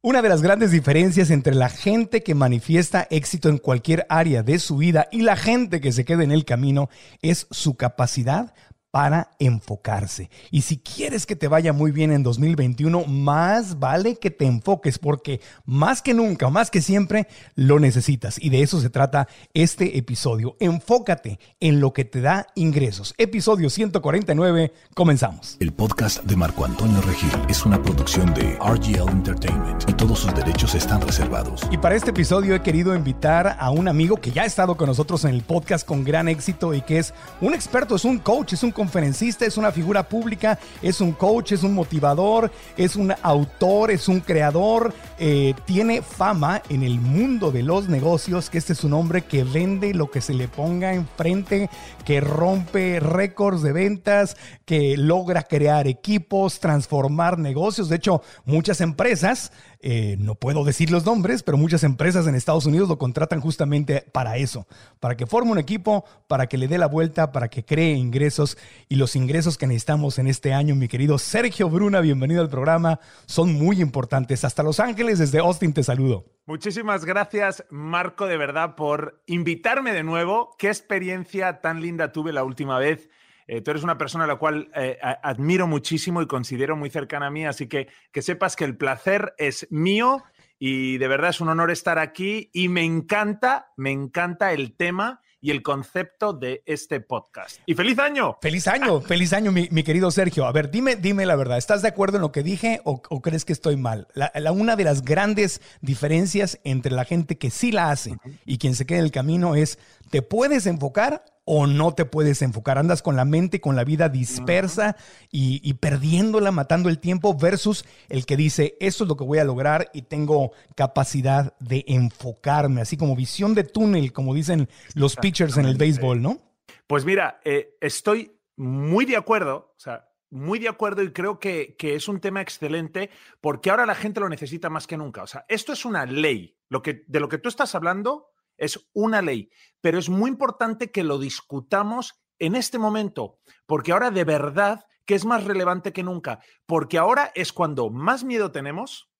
Una de las grandes diferencias entre la gente que manifiesta éxito en cualquier área de su vida y la gente que se queda en el camino es su capacidad para enfocarse. Y si quieres que te vaya muy bien en 2021, más vale que te enfoques porque más que nunca, más que siempre, lo necesitas. Y de eso se trata este episodio. Enfócate en lo que te da ingresos. Episodio 149, comenzamos. El podcast de Marco Antonio Regil es una producción de RGL Entertainment y todos sus derechos están reservados. Y para este episodio he querido invitar a un amigo que ya ha estado con nosotros en el podcast con gran éxito y que es un experto, es un coach, es un conferencista, es una figura pública, es un coach, es un motivador, es un autor, es un creador. Eh, tiene fama en el mundo de los negocios, que este es un hombre que vende lo que se le ponga enfrente, que rompe récords de ventas, que logra crear equipos, transformar negocios. De hecho, muchas empresas eh, no puedo decir los nombres, pero muchas empresas en Estados Unidos lo contratan justamente para eso, para que forme un equipo, para que le dé la vuelta, para que cree ingresos y los ingresos que necesitamos en este año, mi querido Sergio Bruna, bienvenido al programa, son muy importantes. Hasta Los Ángeles, desde Austin te saludo. Muchísimas gracias, Marco, de verdad, por invitarme de nuevo. Qué experiencia tan linda tuve la última vez eh, tú eres una persona a la cual eh, admiro muchísimo y considero muy cercana a mí, así que que sepas que el placer es mío y de verdad es un honor estar aquí y me encanta, me encanta el tema y el concepto de este podcast. ¡Y feliz año! ¡Feliz año! ¡Feliz año, mi, querido Sergio! A ver, dime, dime la verdad. ¿Estás de acuerdo en lo que dije o, crees que estoy mal? La, una de las grandes diferencias entre la gente que sí la hace y quien se queda en el camino es, ¿te puedes enfocar o no te puedes enfocar. Andas con la mente, con la vida dispersa y, perdiéndola, matando el tiempo, versus el que dice, esto es lo que voy a lograr y tengo capacidad de enfocarme, así como visión de túnel, como dicen los pitchers en el béisbol, ¿no? Pues mira, eh, estoy muy de acuerdo, o sea, muy de acuerdo y creo que, que, es un tema excelente porque ahora la gente lo necesita más que nunca. O sea, esto es una ley. Lo que, de lo que tú estás hablando es una ley, pero es muy importante que lo discutamos en este momento, porque ahora de verdad que es más relevante que nunca, porque ahora es cuando más miedo tenemos,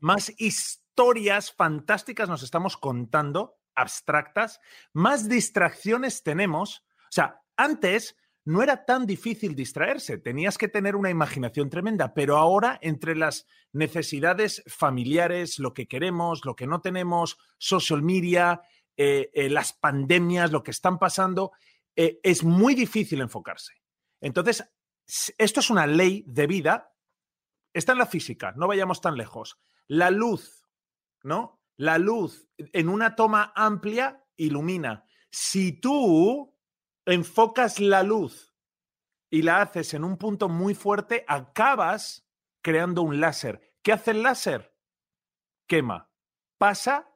más historias fantásticas nos estamos contando, abstractas, más distracciones tenemos. O sea, antes no era tan difícil distraerse, tenías que tener una imaginación tremenda, pero ahora entre las necesidades familiares, lo que queremos, lo que no tenemos, social media, eh, eh, las pandemias, lo que están pasando, eh, es muy difícil enfocarse. Entonces, esto es una ley de vida, está en la física, no vayamos tan lejos. La luz, ¿no? La luz en una toma amplia ilumina. Si tú enfocas la luz y la haces en un punto muy fuerte, acabas creando un láser. ¿Qué hace el láser? Quema. Pasa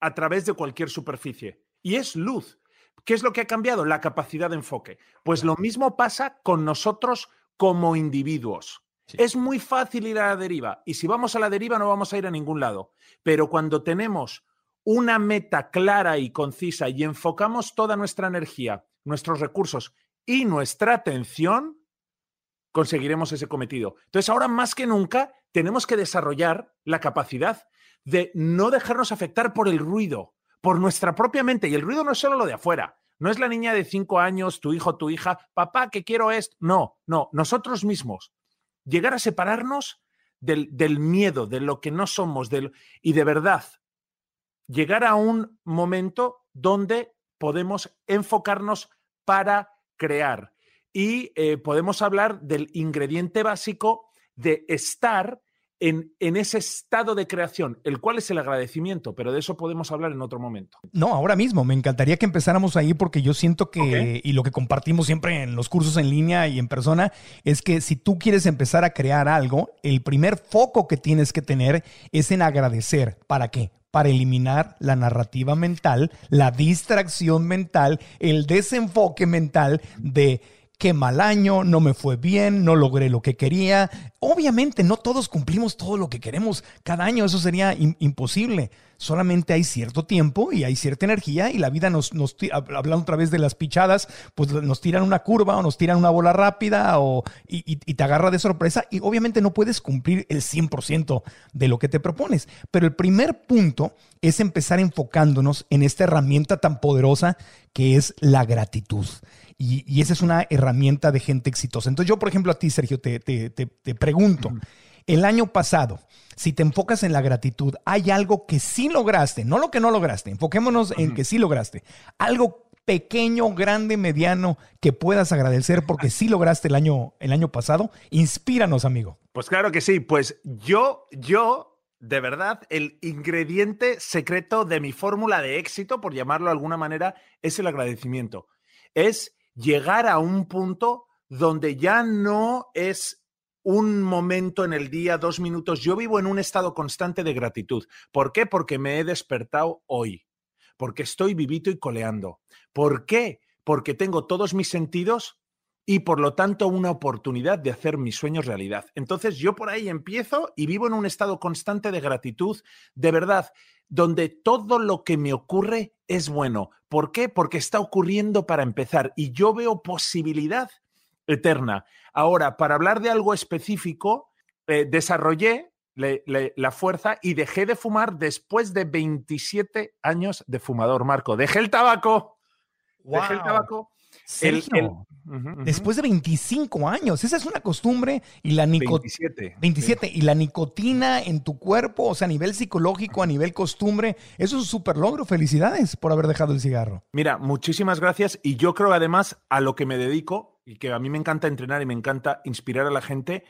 a través de cualquier superficie. Y es luz. ¿Qué es lo que ha cambiado? La capacidad de enfoque. Pues lo mismo pasa con nosotros como individuos. Es muy fácil ir a la deriva y si vamos a la deriva no vamos a ir a ningún lado. Pero cuando tenemos una meta clara y concisa y enfocamos toda nuestra energía nuestros recursos y nuestra atención, conseguiremos ese cometido. Entonces, ahora más que nunca, tenemos que desarrollar la capacidad de no dejarnos afectar por el ruido, por nuestra propia mente. Y el ruido no es solo lo de afuera. No es la niña de cinco años, tu hijo, tu hija, papá, que quiero esto. No, no, nosotros mismos. Llegar a separarnos del, del miedo, de lo que no somos, del, y de verdad, llegar a un momento donde podemos enfocarnos para crear. Y eh, podemos hablar del ingrediente básico de estar en, en, ese estado de creación, el cual es el agradecimiento, pero de eso podemos hablar en otro momento. No, ahora mismo, me encantaría que empezáramos ahí porque yo siento que, y lo que compartimos siempre en los cursos en línea y en persona, es que si tú quieres empezar a crear algo, el primer foco que tienes que tener es en agradecer. ¿Para qué? para eliminar la narrativa mental, la distracción mental, el desenfoque mental de qué mal año, no me fue bien, no logré lo que quería. Obviamente no todos cumplimos todo lo que queremos cada año, eso sería imposible. Solamente hay cierto tiempo y hay cierta energía y la vida nos, nos hablando otra vez de las pichadas, pues nos tiran una curva o nos tiran una bola rápida o, y, y te agarra de sorpresa y obviamente no puedes cumplir el 100% de lo que te propones. Pero el primer punto es empezar enfocándonos en esta herramienta tan poderosa que es la gratitud. Y, esa es una herramienta de gente exitosa. Entonces yo, por ejemplo, a ti, Sergio, te, pregunto, el año pasado, si te enfocas en la gratitud, ¿hay algo que sí lograste? No lo que no lograste, enfoquémonos en que sí lograste. Algo pequeño, grande, mediano que puedas agradecer porque sí lograste el año, el año pasado. Inspíranos, amigo. Pues claro que sí. Pues yo, yo, de verdad, el ingrediente secreto de mi fórmula de éxito, por llamarlo de alguna manera, es el agradecimiento. Es llegar a un punto donde ya no es un momento en el día, dos minutos. Yo vivo en un estado constante de gratitud. ¿Por qué? Porque me he despertado hoy, porque estoy vivito y coleando. ¿Por qué? Porque tengo todos mis sentidos y por lo tanto una oportunidad de hacer mis sueños realidad. Entonces yo por ahí empiezo y vivo en un estado constante de gratitud, de verdad, donde todo lo que me ocurre es bueno. ¿Por qué? Porque está ocurriendo para empezar y yo veo posibilidad eterna. Ahora, para hablar de algo específico, eh, desarrollé la fuerza y dejé de fumar después de 27 años de fumador, Marco. Dejé el tabaco. Dejé el tabaco. Después de 25 años, esa es una costumbre y la 27. 27 y la nicotina en tu cuerpo, o sea, a nivel psicológico, a nivel costumbre, eso es un súper logro. Felicidades por haber dejado el cigarro. Mira, muchísimas gracias y yo creo además a lo que me dedico y que a mí me encanta entrenar y me encanta inspirar a la gente,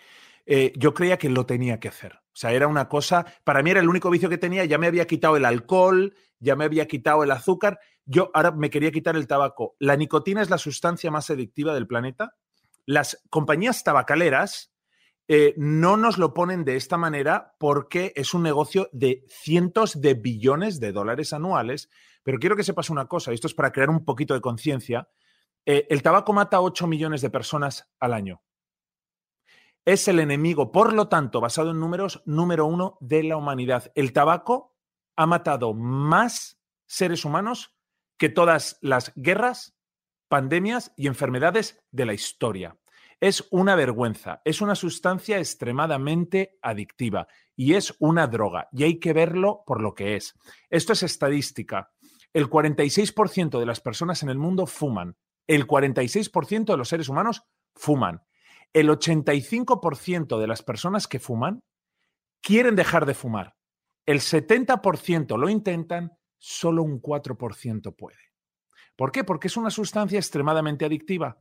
eh, yo creía que lo tenía que hacer. O sea, era una cosa, para mí era el único vicio que tenía, ya me había quitado el alcohol, ya me había quitado el azúcar, yo ahora me quería quitar el tabaco. La nicotina es la sustancia más adictiva del planeta. Las compañías tabacaleras eh, no nos lo ponen de esta manera porque es un negocio de cientos de billones de dólares anuales. Pero quiero que sepas una cosa, esto es para crear un poquito de conciencia. Eh, el tabaco mata a 8 millones de personas al año. Es el enemigo, por lo tanto, basado en números, número uno de la humanidad. El tabaco ha matado más seres humanos que todas las guerras, pandemias y enfermedades de la historia. Es una vergüenza, es una sustancia extremadamente adictiva y es una droga y hay que verlo por lo que es. Esto es estadística. El 46% de las personas en el mundo fuman. El 46% de los seres humanos fuman. El 85% de las personas que fuman quieren dejar de fumar. El 70% lo intentan solo un 4% puede. ¿Por qué? Porque es una sustancia extremadamente adictiva.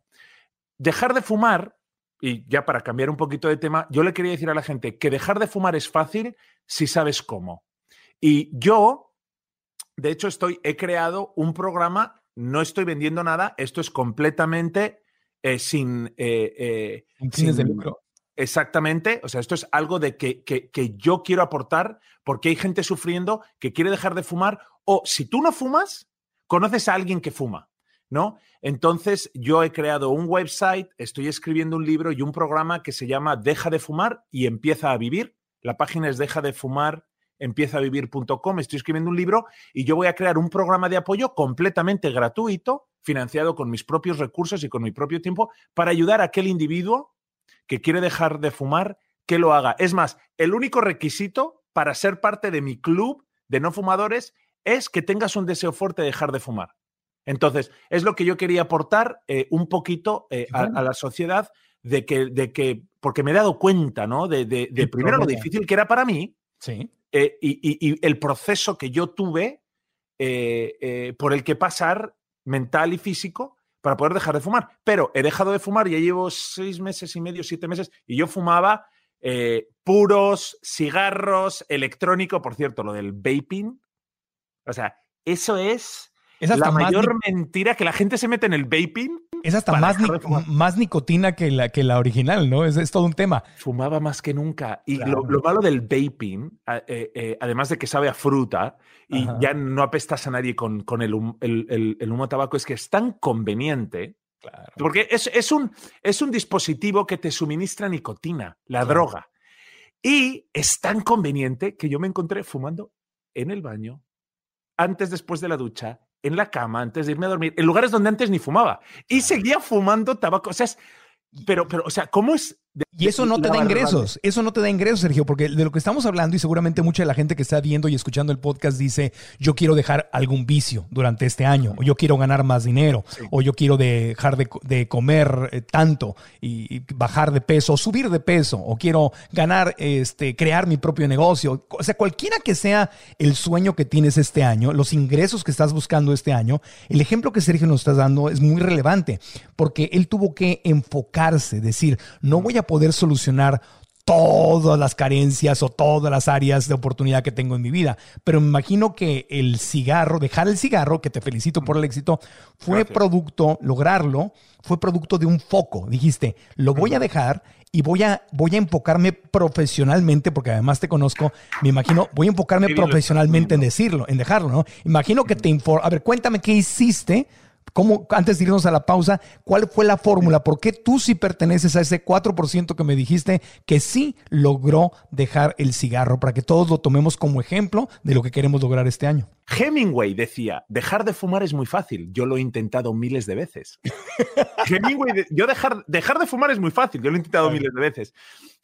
Dejar de fumar, y ya para cambiar un poquito de tema, yo le quería decir a la gente que dejar de fumar es fácil si sabes cómo. Y yo, de hecho, estoy, he creado un programa, no estoy vendiendo nada, esto es completamente eh, sin... Eh, eh, sin de lucro. Exactamente, o sea, esto es algo de que, que, que, yo quiero aportar porque hay gente sufriendo que quiere dejar de fumar o si tú no fumas, conoces a alguien que fuma, ¿no? Entonces yo he creado un website, estoy escribiendo un libro y un programa que se llama Deja de fumar y empieza a vivir. La página es deja de fumar empiezavivir.com, estoy escribiendo un libro y yo voy a crear un programa de apoyo completamente gratuito, financiado con mis propios recursos y con mi propio tiempo, para ayudar a aquel individuo que quiere dejar de fumar, que lo haga. Es más, el único requisito para ser parte de mi club de no fumadores es que tengas un deseo fuerte de dejar de fumar. Entonces, es lo que yo quería aportar eh, un poquito eh, a, la sociedad de que, de que, porque me he dado cuenta, ¿no? De, de, primero lo difícil que era para mí sí. Eh, y, y, el proceso que yo tuve por el que pasar mental y físico para poder dejar de fumar. Pero he dejado de fumar, ya llevo seis meses y medio, siete meses, y yo fumaba puros, cigarros, electrónico, por cierto, lo del vaping, o sea, eso es la mayor mentira que la gente se mete en el vaping. Es hasta más, más, nicotina que la, que la original, ¿no? Es, es, todo un tema. Fumaba más que nunca. Y lo, malo del vaping, eh, eh, además de que sabe a fruta y ya no apestas a nadie con, con el, el, el, humo tabaco, es que es tan conveniente Porque es, un, es un dispositivo que te suministra nicotina, la droga. Y es tan conveniente que yo me encontré fumando en el baño, antes, después de la ducha, en la cama, antes de irme a dormir, en lugares donde antes ni fumaba. Y seguía fumando tabaco. O sea, pero, pero, o sea, ¿cómo es y eso no te da ingresos, eso no te da ingresos, Sergio, porque de lo que estamos hablando y seguramente mucha de la gente que está viendo y escuchando el podcast dice, yo quiero dejar algún vicio durante este año, o yo quiero ganar más dinero, o yo quiero dejar de, comer eh, tanto y, bajar de peso, o subir de peso, o quiero ganar, este, crear mi propio negocio. O sea, cualquiera que sea el sueño que tienes este año, los ingresos que estás buscando este año, el ejemplo que Sergio nos está dando es muy relevante, porque él tuvo que enfocarse, decir, no voy a poder solucionar todas las carencias o todas las áreas de oportunidad que tengo en mi vida. Pero me imagino que el cigarro, dejar el cigarro, que te felicito por el éxito, fue producto, lograrlo, fue producto de un foco. Dijiste, lo voy a dejar y voy a, voy a enfocarme profesionalmente, porque además te conozco, me imagino, voy a enfocarme profesionalmente en decirlo, en dejarlo, ¿no? Imagino que te informo. A ver, cuéntame qué hiciste ¿Cómo, antes de irnos a la pausa, cuál fue la fórmula? ¿Por qué tú sí perteneces a ese 4% que me dijiste que sí logró dejar el cigarro? Para que todos lo tomemos como ejemplo de lo que queremos lograr este año. Hemingway decía, dejar de fumar es muy fácil, yo lo he intentado miles de veces. Hemingway, yo dejar, dejar de fumar es muy fácil, yo lo he intentado miles de veces.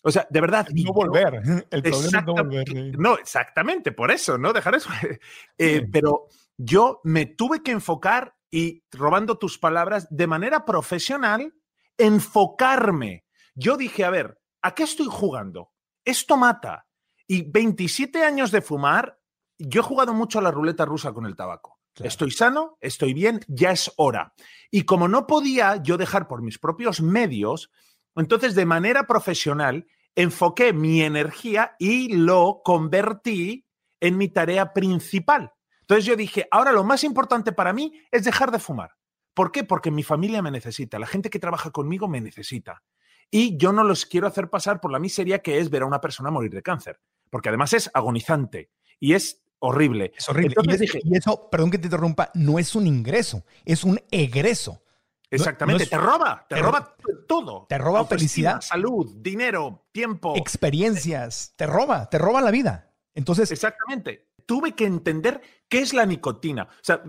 O sea, de verdad. No volver. El problema es no volver. No, exactamente, por eso, ¿no? Dejar eso. Eh, pero yo me tuve que enfocar y robando tus palabras, de manera profesional, enfocarme. Yo dije, a ver, ¿a qué estoy jugando? Esto mata. Y 27 años de fumar, yo he jugado mucho a la ruleta rusa con el tabaco. Estoy sano, estoy bien, ya es hora. Y como no podía yo dejar por mis propios medios, entonces de manera profesional enfoqué mi energía y lo convertí en mi tarea principal. Entonces yo dije, ahora lo más importante para mí es dejar de fumar. ¿Por qué? Porque mi familia me necesita, la gente que trabaja conmigo me necesita. Y yo no los quiero hacer pasar por la miseria que es ver a una persona morir de cáncer, porque además es agonizante y es horrible. Es horrible. y, eso, perdón que te interrumpa, no es un ingreso, es un egreso. Exactamente, te roba, te, roba todo. Te roba felicidad, salud, dinero, tiempo. Experiencias, te roba, te roba la vida. Entonces, exactamente tuve que entender qué es la nicotina. O sea,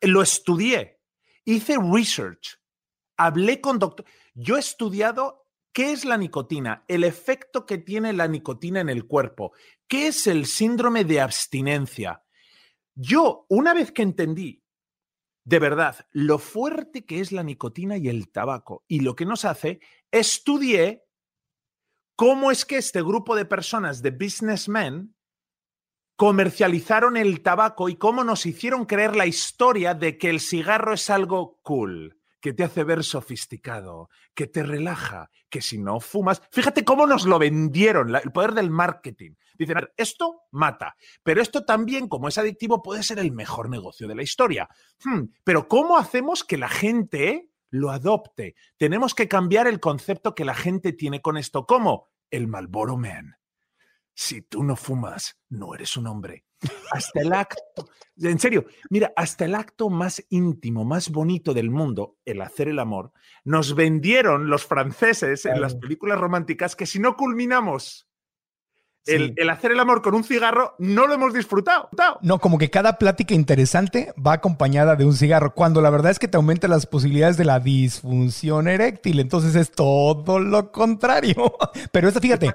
lo estudié, hice research, hablé con doctor. Yo he estudiado qué es la nicotina, el efecto que tiene la nicotina en el cuerpo, qué es el síndrome de abstinencia. Yo, una vez que entendí de verdad lo fuerte que es la nicotina y el tabaco y lo que nos hace, estudié cómo es que este grupo de personas, de businessmen, comercializaron el tabaco y cómo nos hicieron creer la historia de que el cigarro es algo cool, que te hace ver sofisticado, que te relaja, que si no fumas, fíjate cómo nos lo vendieron, el poder del marketing. Dicen, esto mata, pero esto también, como es adictivo, puede ser el mejor negocio de la historia. Hmm, pero ¿cómo hacemos que la gente lo adopte? Tenemos que cambiar el concepto que la gente tiene con esto. ¿Cómo? El Malboro Man si tú no fumas, no eres un hombre. Hasta el acto, en serio, mira, hasta el acto más íntimo, más bonito del mundo, el hacer el amor, nos vendieron los franceses en las películas románticas que si no culminamos el, hacer el amor con un cigarro no lo hemos disfrutado. No, como que cada plática interesante va acompañada de un cigarro, cuando la verdad es que te aumenta las posibilidades de la disfunción eréctil. Entonces es todo lo contrario. Pero esta, fíjate,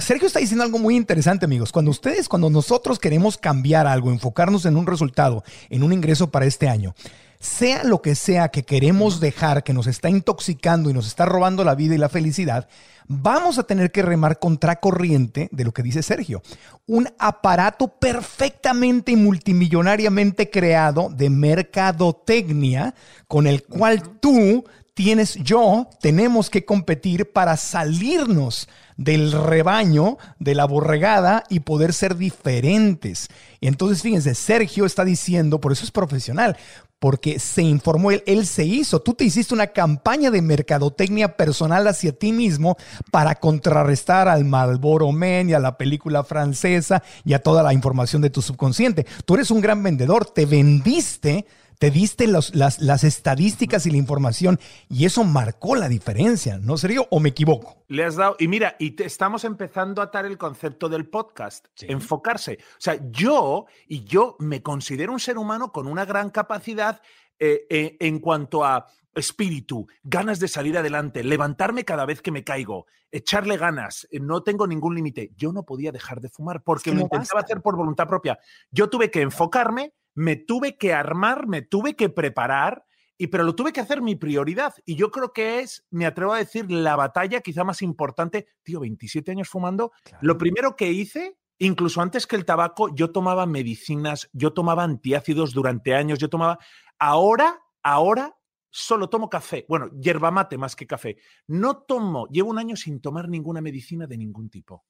Sergio está diciendo algo muy interesante, amigos. Cuando ustedes, cuando nosotros queremos cambiar algo, enfocarnos en un resultado, en un ingreso para este año, sea lo que sea que queremos dejar, que nos está intoxicando y nos está robando la vida y la felicidad, vamos a tener que remar contracorriente de lo que dice Sergio. Un aparato perfectamente y multimillonariamente creado de mercadotecnia con el cual tú tienes, yo, tenemos que competir para salirnos del rebaño, de la borregada y poder ser diferentes. Y entonces, fíjense, Sergio está diciendo, por eso es profesional, porque se informó él, él se hizo. Tú te hiciste una campaña de mercadotecnia personal hacia ti mismo para contrarrestar al Malboro Men y a la película francesa y a toda la información de tu subconsciente. Tú eres un gran vendedor, te vendiste te diste las, las, estadísticas y la información y eso marcó la diferencia, ¿no, serio? ¿O me equivoco? Le has dado, y mira, y te, estamos empezando a atar el concepto del podcast, enfocarse. O sea, yo, y yo me considero un ser humano con una gran capacidad eh, eh, en cuanto a espíritu, ganas de salir adelante, levantarme cada vez que me caigo, echarle ganas, eh, no tengo ningún límite. Yo no podía dejar de fumar porque lo intentaba hacer por voluntad propia. Yo tuve que enfocarme, me tuve que armar, me tuve que preparar, y, pero lo tuve que hacer mi prioridad. Y yo creo que es, me atrevo a decir, la batalla quizá más importante. Tío, 27 años fumando. Lo primero que hice, incluso antes que el tabaco, yo tomaba medicinas, yo tomaba antiácidos durante años, yo tomaba... Ahora, ahora solo tomo café. Bueno, yerba mate más que café. No tomo, llevo un año sin tomar ninguna medicina de ningún tipo.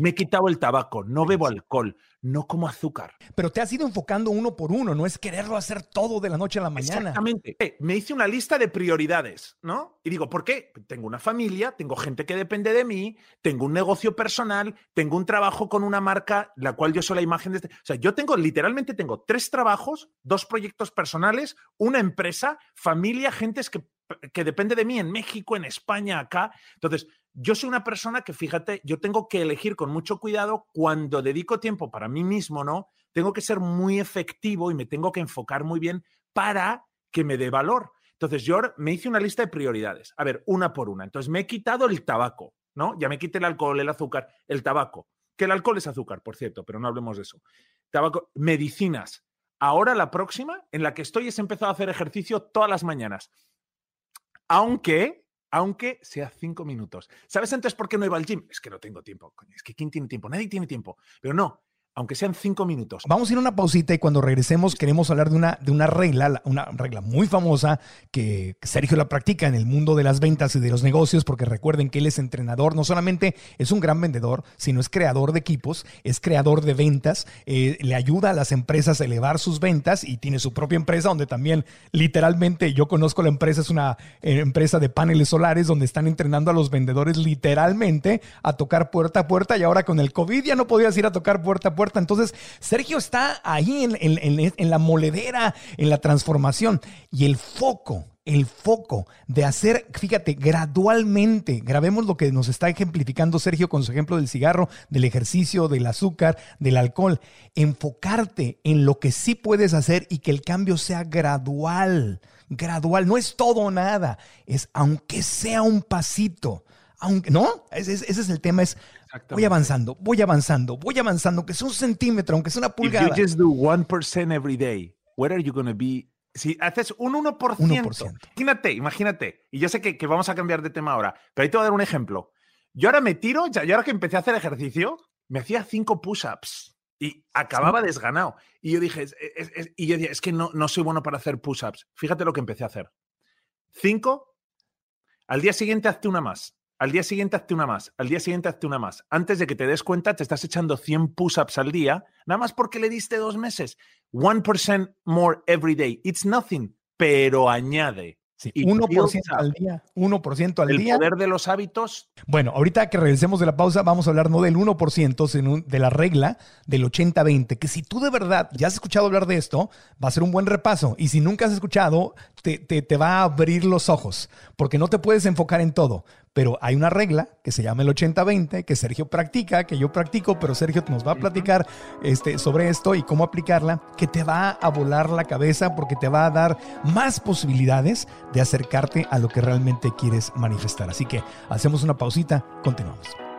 Me he quitado el tabaco, no bebo alcohol, no como azúcar. Pero te has ido enfocando uno por uno, no es quererlo hacer todo de la noche a la mañana. Exactamente. Eh, me hice una lista de prioridades, ¿no? Y digo, ¿por qué? Tengo una familia, tengo gente que depende de mí, tengo un negocio personal, tengo un trabajo con una marca, la cual yo soy la imagen de este. O sea, yo tengo, literalmente tengo tres trabajos, dos proyectos personales, una empresa, familia, gentes que que depende de mí en México, en España, acá. Entonces, yo soy una persona que, fíjate, yo tengo que elegir con mucho cuidado cuando dedico tiempo para mí mismo, ¿no? Tengo que ser muy efectivo y me tengo que enfocar muy bien para que me dé valor. Entonces, yo me hice una lista de prioridades. A ver, una por una. Entonces, me he quitado el tabaco, ¿no? Ya me quité el alcohol, el azúcar, el tabaco. Que el alcohol es azúcar, por cierto, pero no hablemos de eso. Tabaco, medicinas. Ahora la próxima en la que estoy es empezado a hacer ejercicio todas las mañanas. Aunque, aunque sea cinco minutos. ¿Sabes entonces por qué no iba al gym? Es que no tengo tiempo. Es que ¿quién tiene tiempo? Nadie tiene tiempo. Pero no, aunque sean cinco minutos. Vamos a ir a una pausita y cuando regresemos queremos hablar de una, de una regla, una regla muy famosa que Sergio la practica en el mundo de las ventas y de los negocios, porque recuerden que él es entrenador, no solamente es un gran vendedor, sino es creador de equipos, es creador de ventas, eh, le ayuda a las empresas a elevar sus ventas y tiene su propia empresa donde también literalmente yo conozco la empresa, es una eh, empresa de paneles solares donde están entrenando a los vendedores literalmente a tocar puerta a puerta y ahora con el COVID ya no podías ir a tocar puerta a puerta entonces, Sergio está ahí en, la moledera, en la transformación. Y el foco, el foco de hacer, fíjate, gradualmente, grabemos lo que nos está ejemplificando Sergio con su ejemplo del cigarro, del ejercicio, del azúcar, del alcohol, enfocarte en lo que sí puedes hacer y que el cambio sea gradual, gradual, no es todo o nada, es aunque sea un pasito, aunque, ¿no? Ese, ese es el tema, es Voy avanzando, voy avanzando, voy avanzando, que sea un centímetro, aunque sea una pulgada. If you just do 1% every day, where are you going to be? Si haces un 1%, 1%. imagínate, imagínate, y yo sé que, que, vamos a cambiar de tema ahora, pero ahí te voy a dar un ejemplo. Yo ahora me tiro, ya, yo ahora que empecé a hacer ejercicio, me hacía 5 push-ups y acababa desganado. Y yo dije, es, y yo dije, es que no, no soy bueno para hacer push-ups. Fíjate lo que empecé a hacer. 5, al día siguiente hazte una más. Al día siguiente hazte una más, al día siguiente hazte una más. Antes de que te des cuenta, te estás echando 100 push-ups al día, nada más porque le diste dos meses. 1% more every day. It's nothing, pero añade. Sí, 1% al día, 1% al día. El poder de los hábitos. Bueno, ahorita que regresemos de la pausa, vamos a hablar no del 1%, sino de la regla del 80-20, que si tú de verdad ya has escuchado hablar de esto, va a ser un buen repaso. Y si nunca has escuchado, te, te, te va a abrir los ojos, porque no te puedes enfocar en todo pero hay una regla que se llama el 80-20, que Sergio practica, que yo practico, pero Sergio nos va a platicar este, sobre esto y cómo aplicarla, que te va a volar la cabeza porque te va a dar más posibilidades de acercarte a lo que realmente quieres manifestar. Así que hacemos una pausita, continuamos.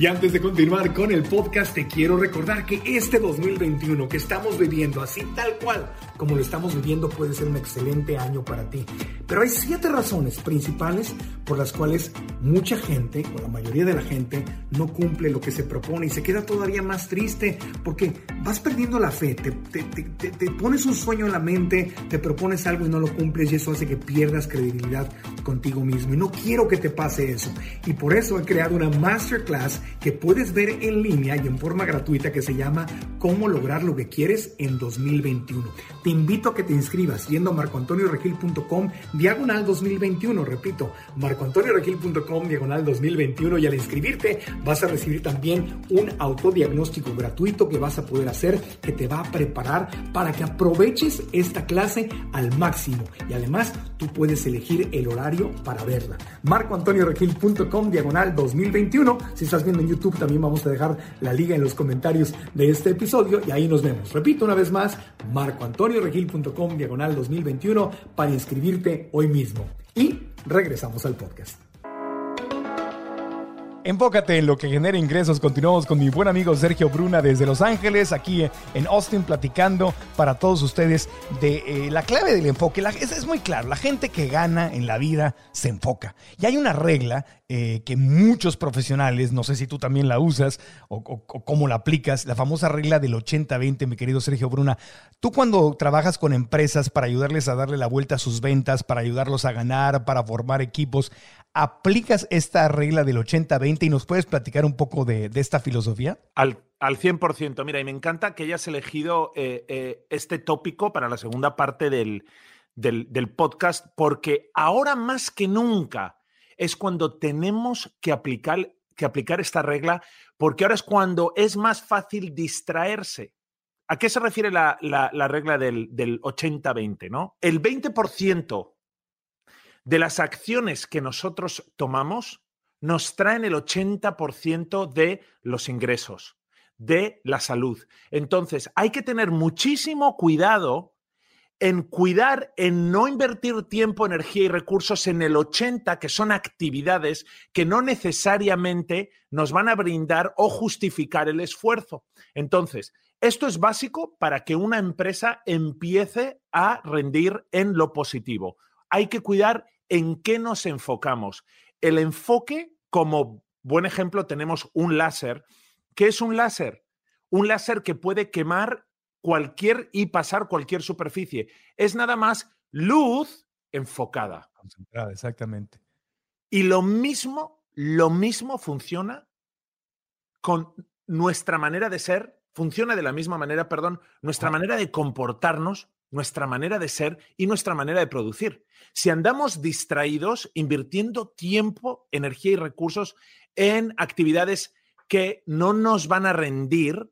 Y antes de continuar con el podcast, te quiero recordar que este 2021 que estamos viviendo, así tal cual como lo estamos viviendo, puede ser un excelente año para ti. Pero hay siete razones principales por las cuales mucha gente, o la mayoría de la gente, no cumple lo que se propone y se queda todavía más triste porque vas perdiendo la fe, te, te pones un sueño en la mente, te propones algo y no lo cumples y eso hace que pierdas credibilidad contigo mismo. Y no quiero que te pase eso. Y por eso he creado una masterclass que puedes ver en línea y en forma gratuita que se llama Cómo lograr lo que quieres en 2021. Te invito a que te inscribas yendo a marcoantonioregil.com diagonal 2021. Repito, marcoantonioregil.com diagonal 2021 y al inscribirte vas a recibir también un autodiagnóstico gratuito que vas a poder hacer que te va a preparar para que aproveches esta clase al máximo y además tú puedes elegir el horario para verla. marcoantonioregil.com diagonal 2021. Si estás viendo en YouTube también vamos a dejar la liga en los comentarios de este episodio y ahí nos vemos. Repito una vez más, marcoantonioregil.com diagonal 2021 para inscribirte hoy mismo. Y regresamos al podcast. Enfócate en lo que genera ingresos. Continuamos con mi buen amigo Sergio Bruna desde Los Ángeles, aquí en Austin, platicando para todos ustedes de eh, la clave del enfoque. es, muy claro, la gente que gana en la vida se enfoca. Y hay una regla eh, que muchos profesionales, no sé si tú también la usas o, o cómo la aplicas, la famosa regla del 80-20, mi querido Sergio Bruna. Tú cuando trabajas con empresas para ayudarles a darle la vuelta a sus ventas, para ayudarlos a ganar, para formar equipos, ¿aplicas esta regla del 80-20 y nos puedes platicar un poco de, esta filosofía? Al, al 100%. Mira, y me encanta que hayas elegido eh, eh, este tópico para la segunda parte del, del, podcast, porque ahora más que nunca es cuando tenemos que aplicar, que aplicar esta regla, porque ahora es cuando es más fácil distraerse. ¿A qué se refiere la, la regla del, del 80-20? ¿no? El 20% de las acciones que nosotros tomamos nos traen el 80% de los ingresos, de la salud. Entonces, hay que tener muchísimo cuidado en cuidar, en no invertir tiempo, energía y recursos en el 80, que son actividades que no necesariamente nos van a brindar o justificar el esfuerzo. Entonces, esto es básico para que una empresa empiece a rendir en lo positivo. Hay que cuidar en qué nos enfocamos. El enfoque, como buen ejemplo, tenemos un láser. ¿Qué es un láser? Un láser que puede quemar cualquier y pasar cualquier superficie. Es nada más luz enfocada. Concentrada, exactamente. Y lo mismo, lo mismo funciona con nuestra manera de ser, funciona de la misma manera, perdón, nuestra manera de comportarnos nuestra manera de ser y nuestra manera de producir. Si andamos distraídos, invirtiendo tiempo, energía y recursos en actividades que no nos van a rendir,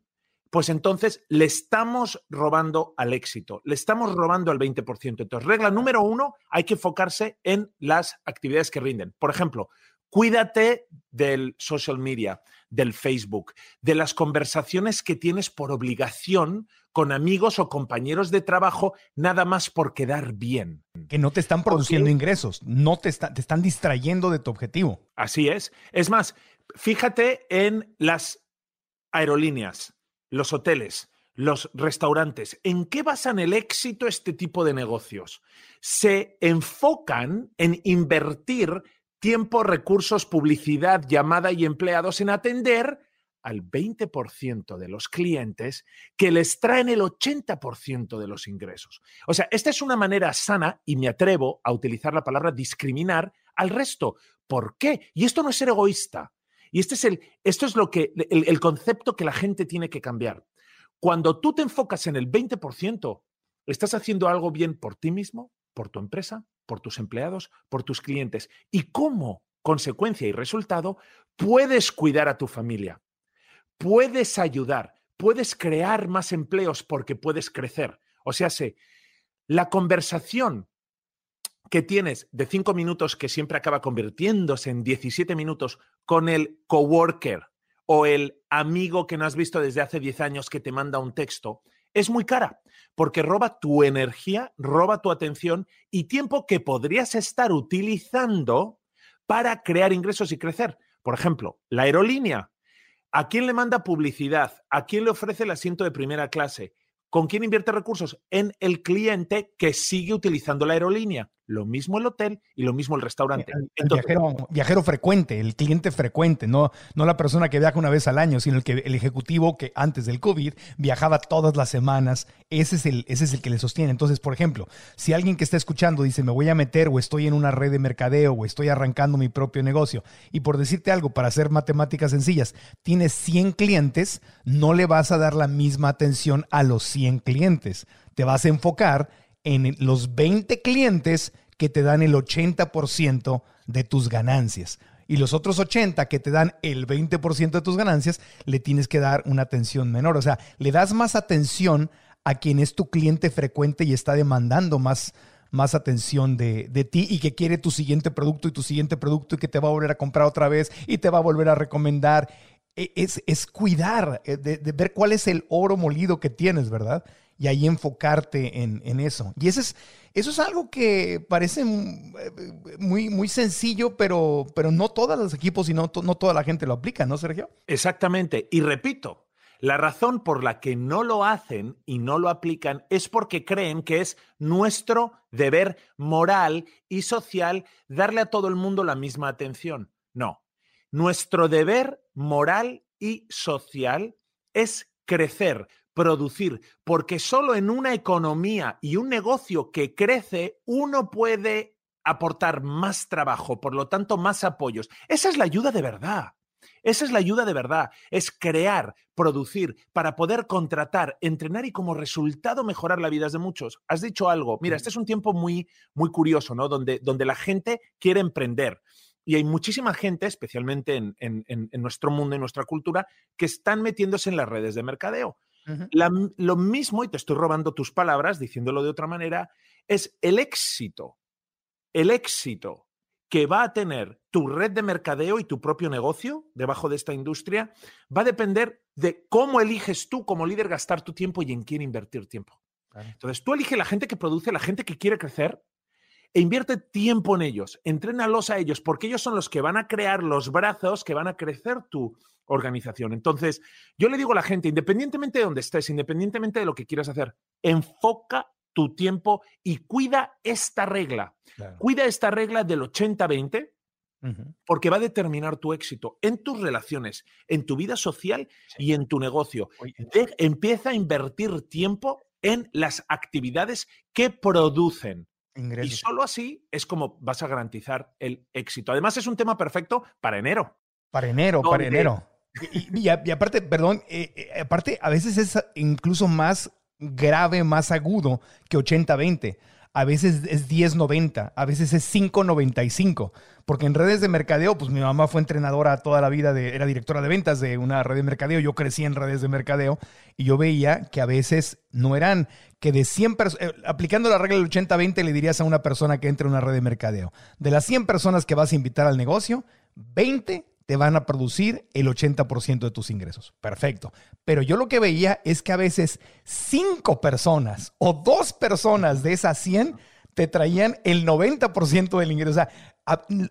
pues entonces le estamos robando al éxito, le estamos robando al 20%. Entonces, regla número uno, hay que enfocarse en las actividades que rinden. Por ejemplo, cuídate del social media, del Facebook, de las conversaciones que tienes por obligación con amigos o compañeros de trabajo, nada más por quedar bien. Que no te están produciendo ingresos, no te, te están distrayendo de tu objetivo. Así es. Es más, fíjate en las aerolíneas, los hoteles, los restaurantes. ¿En qué basan el éxito este tipo de negocios? Se enfocan en invertir tiempo, recursos, publicidad, llamada y empleados en atender al 20% de los clientes que les traen el 80% de los ingresos. O sea, esta es una manera sana, y me atrevo a utilizar la palabra discriminar al resto. ¿Por qué? Y esto no es ser egoísta. Y este es el, esto es lo que, el, concepto que la gente tiene que cambiar. Cuando tú te enfocas en el 20%, estás haciendo algo bien por ti mismo, por tu empresa, por tus empleados, por tus clientes. Y como consecuencia y resultado, puedes cuidar a tu familia, puedes ayudar, puedes crear más empleos porque puedes crecer. O sea, sé, la conversación que tienes de cinco minutos que siempre acaba convirtiéndose en 17 minutos con el coworker o el amigo que no has visto desde hace 10 años que te manda un texto, es muy cara porque roba tu energía, roba tu atención y tiempo que podrías estar utilizando para crear ingresos y crecer. Por ejemplo, la aerolínea. ¿A quién le manda publicidad? ¿A quién le ofrece el asiento de primera clase? ¿Con quién invierte recursos? En el cliente que sigue utilizando la aerolínea. Lo mismo el hotel y lo mismo el restaurante. El, viajero, frecuente, el cliente frecuente, no, no la persona que viaja una vez al año, sino el, que, el ejecutivo que antes del COVID viajaba todas las semanas. Ese es, el, ese es el que le sostiene. Entonces, por ejemplo, si alguien que está escuchando dice, me voy a meter o estoy en una red de mercadeo o estoy arrancando mi propio negocio, y por decirte algo, para hacer matemáticas sencillas, tienes 100 clientes, no le vas a dar la misma atención a los 100 clientes. Te vas a enfocar en los 20 clientes que te dan el 80% de tus ganancias. Y los otros 80 que te dan el 20% de tus ganancias, le tienes que dar una atención menor. O sea, le das más atención a quien es tu cliente frecuente y está demandando más, más atención de, ti y que quiere tu siguiente producto y tu siguiente producto y que te va a volver a comprar otra vez y te va a volver a recomendar. E, es, es cuidar, eh, de, ver cuál es el oro molido que tienes, ¿verdad? y ahí enfocarte en, eso. Y eso es, eso es algo que parece muy, muy sencillo, pero, pero no todos los equipos y no, no toda la gente lo aplica, ¿no, Sergio? Exactamente. Y repito, la razón por la que no lo hacen y no lo aplican es porque creen que es nuestro deber moral y social darle a todo el mundo la misma atención. No, nuestro deber moral y social es crecer, producir, porque solo en una economía y un negocio que crece uno puede aportar más trabajo, por lo tanto más apoyos. Esa es la ayuda de verdad. Esa es la ayuda de verdad, es crear, producir, para poder contratar, entrenar y como resultado mejorar la vida de muchos. Has dicho algo, mira, este es un tiempo muy, muy curioso, ¿no? Donde, donde la gente quiere emprender. Y hay muchísima gente, especialmente en, en nuestro mundo, en nuestra cultura, que están metiéndose en las redes de mercadeo. Lo mismo, y te estoy robando tus palabras, diciéndolo de otra manera, es el éxito, el éxito que va a tener tu red de mercadeo y tu propio negocio debajo de esta industria, va a depender de cómo eliges tú como líder gastar tu tiempo y en quién invertir tiempo. Entonces, tú eliges la gente que produce, la gente que quiere crecer, e invierte tiempo en ellos, entrénalos a ellos, porque ellos son los que van a crear los brazos que van a crecer tu organización. Entonces, yo le digo a la gente, independientemente de donde estés, independientemente de lo que quieras hacer, enfoca tu tiempo y cuida esta regla. Cuida esta regla del 80-20. Porque va a determinar tu éxito en tus relaciones, en tu vida social y en tu negocio. empieza a invertir tiempo en las actividades que producen. Y solo así es como vas a garantizar el éxito. Además, es un tema perfecto para enero. Para enero, para enero. Y, aparte, perdón, eh, eh, aparte a veces es incluso más grave, más agudo que 80-20. A veces es 10-90, a veces es 5-95. Porque en redes de mercadeo, pues mi mamá fue entrenadora toda la vida, de, era directora de ventas de una red de mercadeo. Yo crecí en redes de mercadeo y yo veía que a veces no eran que de 100 personas, eh, aplicando la regla del 80-20, le dirías a una persona que entre a una red de mercadeo, de las 100 personas que vas a invitar al negocio, 20 te van a producir el 80% de tus ingresos. Perfecto. Pero yo lo que veía es que a veces cinco personas o dos personas de esas 100 te traían el 90% del ingreso. O sea,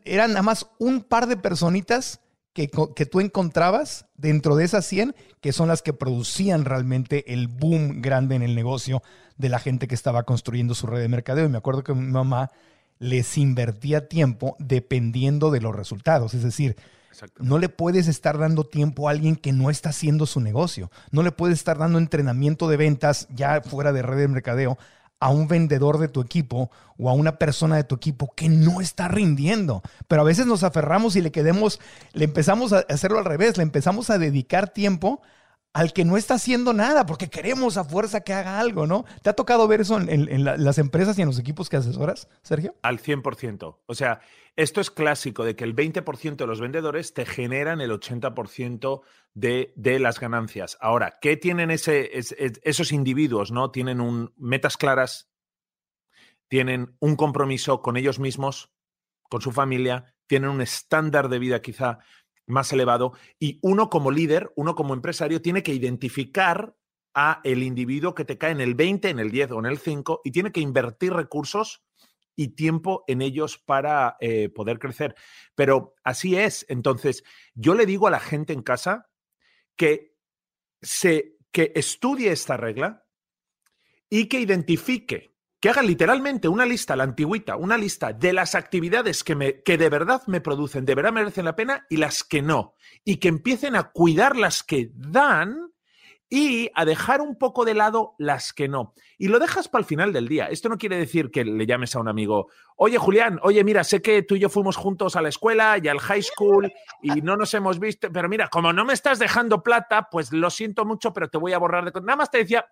eran nada más un par de personitas que, que, tú encontrabas dentro de esas 100 que son las que producían realmente el boom grande en el negocio de la gente que estaba construyendo su red de mercadeo. Y me acuerdo que mi mamá les invertía tiempo dependiendo de los resultados. Es decir, no le puedes estar dando tiempo a alguien que no está haciendo su negocio. No le puedes estar dando entrenamiento de ventas ya fuera de red de mercadeo a un vendedor de tu equipo o a una persona de tu equipo que no está rindiendo. Pero a veces nos aferramos y le quedemos, le empezamos a hacerlo al revés, le empezamos a dedicar tiempo al que no está haciendo nada, porque queremos a fuerza que haga algo, ¿no? ¿Te ha tocado ver eso en, las empresas y en los equipos que asesoras, Sergio? Al 100%. O sea, esto es clásico de que el 20% de los vendedores te generan el 80% de, de, las ganancias. Ahora, ¿qué tienen esos individuos? ¿no? Tienen un, metas claras, tienen un compromiso con ellos mismos, con su familia, tienen un estándar de vida quizá más elevado y uno como líder, uno como empresario tiene que identificar a el individuo que te cae en el 20, en el 10 o en el 5 y tiene que invertir recursos y tiempo en ellos para eh, poder crecer. Pero así es. Entonces, yo le digo a la gente en casa que, se, que estudie esta regla, y que identifique, que haga literalmente una lista, la antigüita, una lista de las actividades que, que de verdad me producen, de verdad merecen la pena y las que no. Y que empiecen a cuidar las que dan y a dejar un poco de lado las que no. Y lo dejas para el final del día. Esto no quiere decir que le llames a un amigo, oye Julián, oye mira, sé que tú y yo fuimos juntos a la escuela y al high school y no nos hemos visto, pero mira, como no me estás dejando plata, pues lo siento mucho, pero te voy a borrar de... Nada más te decía,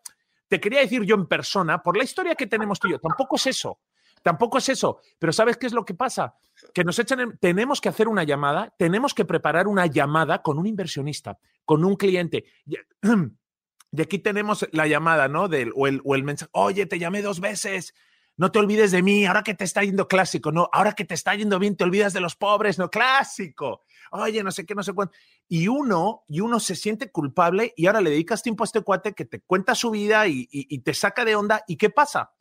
te quería decir yo en persona, por la historia que tenemos tú y yo, tampoco es eso. Tampoco es eso, pero ¿sabes qué es lo que pasa? Que nos echan, tenemos que hacer una llamada, tenemos que preparar una llamada con un inversionista, con un cliente. Y aquí tenemos la llamada, ¿no? Del, o, el, o el mensaje, oye, te llamé dos veces, no te olvides de mí, ahora que te está yendo clásico, no, ahora que te está yendo bien, te olvidas de los pobres, no, clásico. Oye, no sé qué, no sé cuánto. Y uno, y uno se siente culpable y ahora le dedicas tiempo a este cuate que te cuenta su vida y, te saca de onda. ¿Y qué pasa?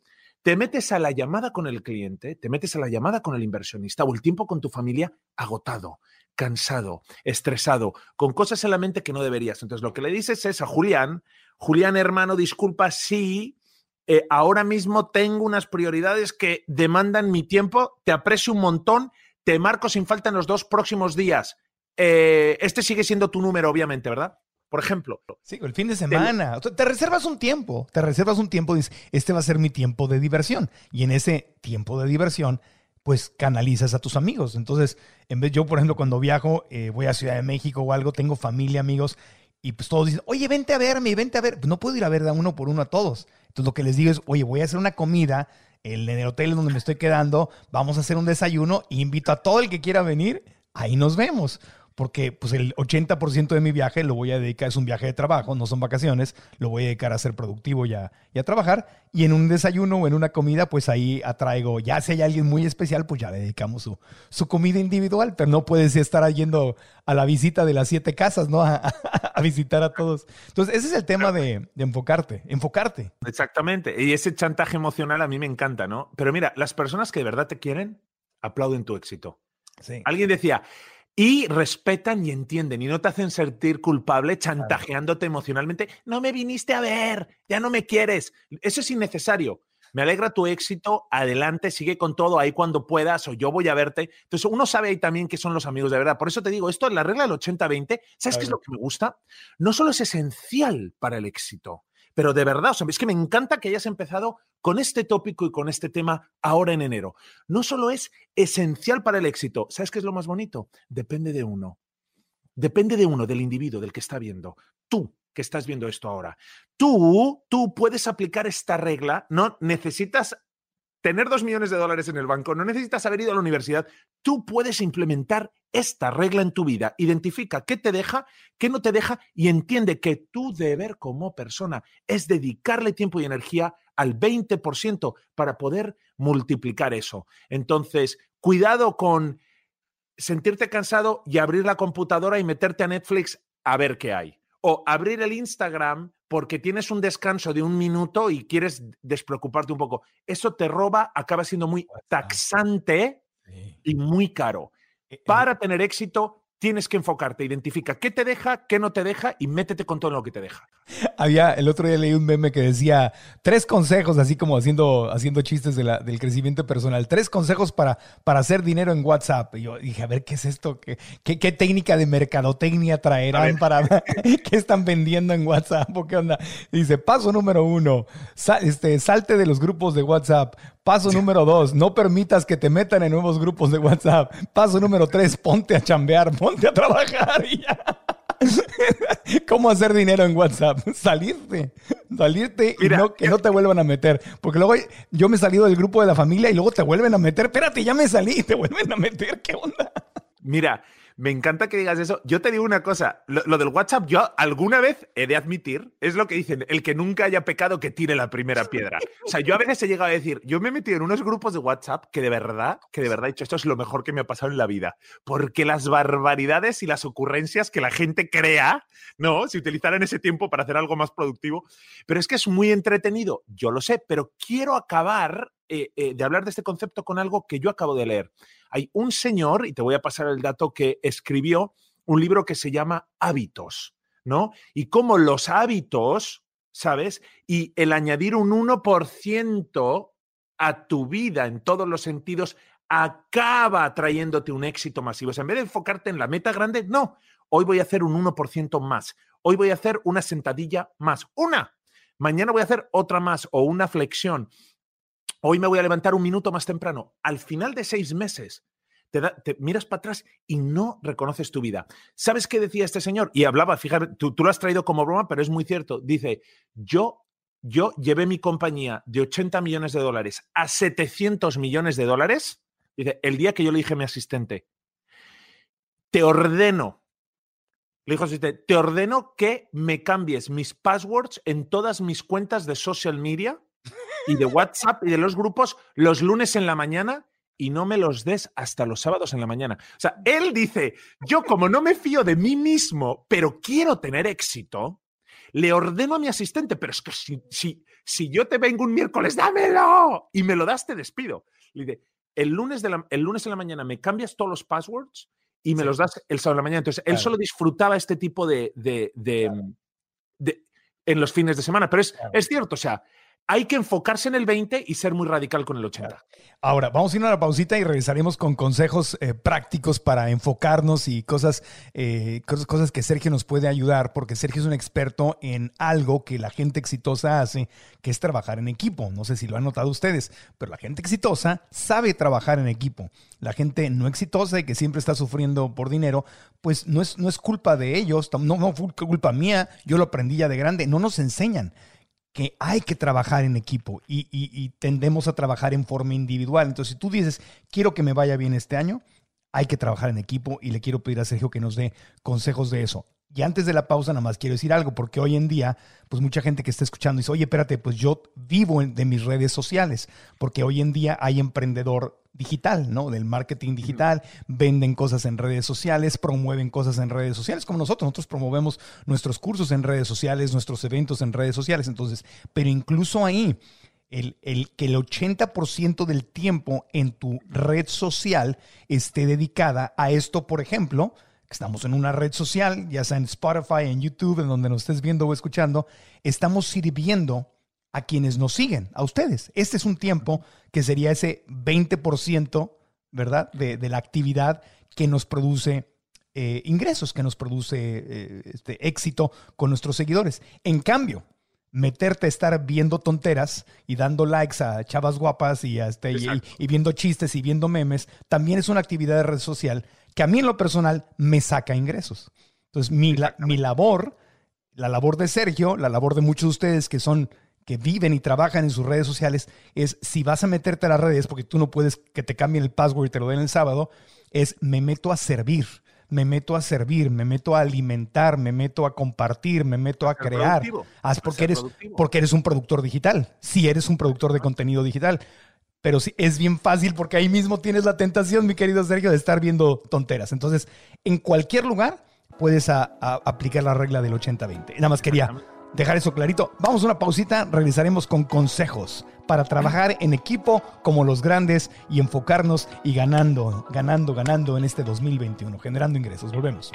Te metes a la llamada con el cliente, te metes a la llamada con el inversionista o el tiempo con tu familia agotado, cansado, estresado, con cosas en la mente que no deberías. Entonces, lo que le dices es a Julián, Julián hermano, disculpa si eh, ahora mismo tengo unas prioridades que demandan mi tiempo, te aprecio un montón, te marco sin falta en los dos próximos días. Eh, este sigue siendo tu número, obviamente, ¿verdad? Por ejemplo. Sí, el fin de semana. Te, te reservas un tiempo, te reservas un tiempo, dices, este va a ser mi tiempo de diversión. Y en ese tiempo de diversión, pues canalizas a tus amigos. Entonces, en vez yo, por ejemplo, cuando viajo, eh, voy a Ciudad de México o algo, tengo familia, amigos, y pues todos dicen, oye, vente a verme, vente a ver. Pues no puedo ir a ver de uno por uno a todos. Entonces lo que les digo es, oye, voy a hacer una comida en el hotel donde me estoy quedando, vamos a hacer un desayuno, invito a todo el que quiera venir, ahí nos vemos porque pues el 80% de mi viaje lo voy a dedicar, es un viaje de trabajo, no son vacaciones, lo voy a dedicar a ser productivo y a, y a trabajar. Y en un desayuno o en una comida, pues ahí atraigo, ya si hay alguien muy especial, pues ya le dedicamos su, su comida individual, pero no puedes estar yendo a la visita de las siete casas, ¿no? A, a visitar a todos. Entonces, ese es el tema de, de enfocarte, enfocarte. Exactamente. Y ese chantaje emocional a mí me encanta, ¿no? Pero mira, las personas que de verdad te quieren, aplauden tu éxito. Sí. Alguien decía, y respetan y entienden y no te hacen sentir culpable chantajeándote emocionalmente. No me viniste a ver, ya no me quieres. Eso es innecesario. Me alegra tu éxito, adelante, sigue con todo ahí cuando puedas o yo voy a verte. Entonces uno sabe ahí también que son los amigos de verdad. Por eso te digo, esto es la regla del 80-20. ¿Sabes qué es lo que me gusta? No solo es esencial para el éxito, pero de verdad, o sea, es que me encanta que hayas empezado con este tópico y con este tema ahora en enero. No solo es esencial para el éxito, ¿sabes qué es lo más bonito? Depende de uno. Depende de uno, del individuo, del que está viendo. Tú que estás viendo esto ahora. Tú, tú puedes aplicar esta regla, no necesitas tener dos millones de dólares en el banco, no necesitas haber ido a la universidad, tú puedes implementar esta regla en tu vida. Identifica qué te deja, qué no te deja y entiende que tu deber como persona es dedicarle tiempo y energía al 20% para poder multiplicar eso. Entonces, cuidado con sentirte cansado y abrir la computadora y meterte a Netflix a ver qué hay. O abrir el Instagram porque tienes un descanso de un minuto y quieres despreocuparte un poco. Eso te roba, acaba siendo muy taxante y muy caro. E, Para tener éxito, tienes que enfocarte, identifica qué te deja, qué no te deja y métete con todo lo que te deja. Había, el otro día leí un meme que decía tres consejos, así como haciendo, haciendo chistes de la, del crecimiento personal, tres consejos para, para hacer dinero en WhatsApp. Y yo dije, a ver, ¿qué es esto? ¿Qué, qué, qué técnica de mercadotecnia traerán para qué están vendiendo en WhatsApp o qué onda? dice, paso número uno, sal, este, salte de los grupos de WhatsApp. Paso número dos, no permitas que te metan en nuevos grupos de WhatsApp. Paso número tres, ponte a chambear, ponte a trabajar y ya. ¿Cómo hacer dinero en WhatsApp? Salirte, salirte Mira, y no, que no te vuelvan a meter. Porque luego yo me he salido del grupo de la familia y luego te vuelven a meter. Espérate, ya me salí y te vuelven a meter. ¿Qué onda? Mira, me encanta que digas eso. Yo te digo una cosa, lo, lo, del WhatsApp yo alguna vez he de admitir, es lo que dicen, el que nunca haya pecado que tire la primera piedra. O sea, yo a veces he llegado a decir, yo me he metido en unos grupos de WhatsApp que de verdad, que de verdad he dicho, esto es lo mejor que me ha pasado en la vida, porque las barbaridades y las ocurrencias que la gente crea, ¿no? Si utilizaran ese tiempo para hacer algo más productivo, pero es que es muy entretenido, yo lo sé, pero quiero acabar eh, eh, de hablar de este concepto con algo que yo acabo de leer. Hay un señor, y te voy a pasar el dato, que escribió un libro que se llama Hábitos, ¿no? Y cómo los hábitos ¿sabes? Y el añadir un 1% a tu vida en todos los sentidos acaba trayéndote un éxito masivo. O sea, en vez de enfocarte en la meta grande, no, hoy voy a hacer un 1% más, hoy voy a hacer una sentadilla más, una, mañana voy a hacer otra más o una flexión, hoy me voy a levantar un minuto más temprano. Al final de seis meses, te, miras para atrás y no reconoces tu vida. ¿Sabes qué decía este señor? Y hablaba, fíjate, tú, lo has traído como broma, pero es muy cierto. Dice, yo yo llevé mi compañía de 80 millones de dólares a 700 millones de dólares. Dice, el día que yo le dije a mi asistente, te ordeno, le dijo asistente, te ordeno que me cambies mis passwords en todas mis cuentas de social media y de WhatsApp y de los grupos los lunes en la mañana y no me los des hasta los sábados en la mañana. O sea, él dice, yo como no me fío de mí mismo, pero quiero tener éxito, le ordeno a mi asistente, pero es que si, si, si yo te vengo un miércoles, dámelo y me lo das, te despido. Le dice, el lunes, de la, el lunes en la mañana me cambias todos los passwords y me los das el sábado en la mañana. Entonces, él solo disfrutaba este tipo de, de, de, en los fines de semana, pero es, es cierto, o sea, hay que enfocarse en el 20 y ser muy radical con el 80. Ahora, vamos a ir a una pausita y regresaremos con consejos eh, prácticos para enfocarnos y cosas, eh, cosas, que Sergio nos puede ayudar, porque Sergio es un experto en algo que la gente exitosa hace, que es trabajar en equipo. No sé si lo han notado ustedes, pero la gente exitosa sabe trabajar en equipo. La gente no exitosa y que siempre está sufriendo por dinero, pues no es, no es culpa de ellos, no, no fue culpa mía, yo lo aprendí ya de grande, no nos enseñan que hay que trabajar en equipo y, tendemos a trabajar en forma individual. Entonces, si tú dices, quiero que me vaya bien este año, hay que trabajar en equipo y le quiero pedir a Sergio que nos dé consejos de eso. Y antes de la pausa, nada más quiero decir algo, porque hoy en día, pues mucha gente que está escuchando dice, oye, espérate, pues yo vivo de mis redes sociales, porque hoy en día hay emprendedor digital, ¿no? Del marketing digital, venden cosas en redes sociales, promueven cosas en redes sociales, como nosotros, nosotros promovemos nuestros cursos en redes sociales, nuestros eventos en redes sociales, entonces, pero incluso ahí, el, el, que el 80% del tiempo en tu red social esté dedicada a esto, por ejemplo, estamos en una red social, ya sea en Spotify, en YouTube, en donde nos estés viendo o escuchando, estamos sirviendo a quienes nos siguen, a ustedes. Este es un tiempo que sería ese 20%, ¿verdad?, de, la actividad que nos produce eh, ingresos, que nos produce eh, este, éxito con nuestros seguidores. En cambio, meterte a estar viendo tonteras y dando likes a chavas guapas y, este, y, viendo chistes y viendo memes, también es una actividad de red social que a mí en lo personal me saca ingresos. Entonces, mi, mi labor, la labor de Sergio, la labor de muchos de ustedes que son que viven y trabajan en sus redes sociales es si vas a meterte a las redes, porque tú no puedes que te cambien el password y te lo den el sábado, es me meto a servir, me meto a servir, me meto a alimentar, me meto a compartir, me meto a crear. Haz porque eres, porque eres un productor digital. Si eres un productor de contenido digital. Pero sí, es bien fácil porque ahí mismo tienes la tentación, mi querido Sergio, de estar viendo tonteras. Entonces, en cualquier lugar puedes aplicar la regla del 80-20. Nada más quería dejar eso clarito. Vamos a una pausita, regresaremos con consejos para trabajar en equipo como los grandes y enfocarnos y ganando, ganando, ganando en este 2021, generando ingresos. Volvemos.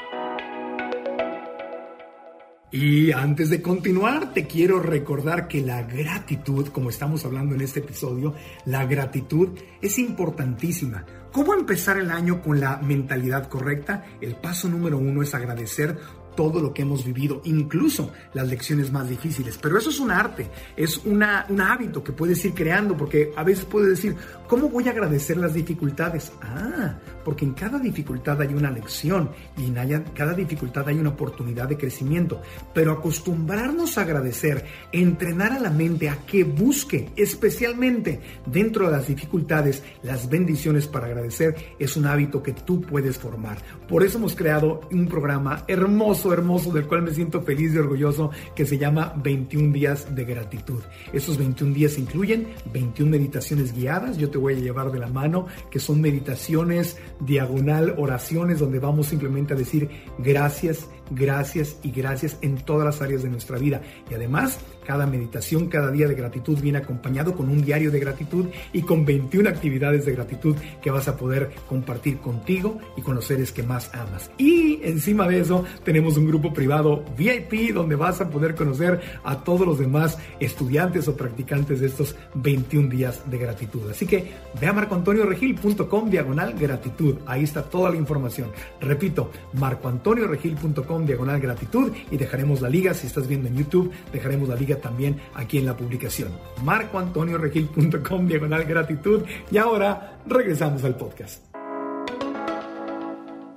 Y antes de continuar, te quiero recordar que la gratitud, como estamos hablando en este episodio, la gratitud es importantísima. ¿Cómo empezar el año con la mentalidad correcta? El paso número uno es agradecer todo lo que hemos vivido, incluso las lecciones más difíciles. Pero eso es un arte, es una, un hábito que puedes ir creando, porque a veces puedes decir, ¿cómo voy a agradecer las dificultades? Ah, porque en cada dificultad hay una lección y en cada dificultad hay una oportunidad de crecimiento. Pero acostumbrarnos a agradecer, entrenar a la mente a que busque, especialmente dentro de las dificultades, las bendiciones para agradecer, es un hábito que tú puedes formar. Por eso hemos creado un programa hermoso, hermoso, del cual me siento feliz y orgulloso, que se llama 21 días de gratitud. Esos 21 días incluyen 21 meditaciones guiadas, yo te voy a llevar de la mano, que son meditaciones diagonal oraciones donde vamos simplemente a decir gracias, gracias y gracias en todas las áreas de nuestra vida. Y además, cada meditación, cada día de gratitud viene acompañado con un diario de gratitud y con 21 actividades de gratitud que vas a poder compartir contigo y con los seres que más amas. Y encima de eso, tenemos un grupo privado VIP donde vas a poder conocer a todos los demás estudiantes o practicantes de estos 21 días de gratitud. Así que ve a marcoantonioregil.com diagonal gratitud. Ahí está toda la información. Repito, marcoantonioregil.com diagonal gratitud y dejaremos la liga si estás viendo en YouTube, dejaremos la liga también aquí en la publicación. marcoantonioregil.com diagonal gratitud. Y ahora regresamos al podcast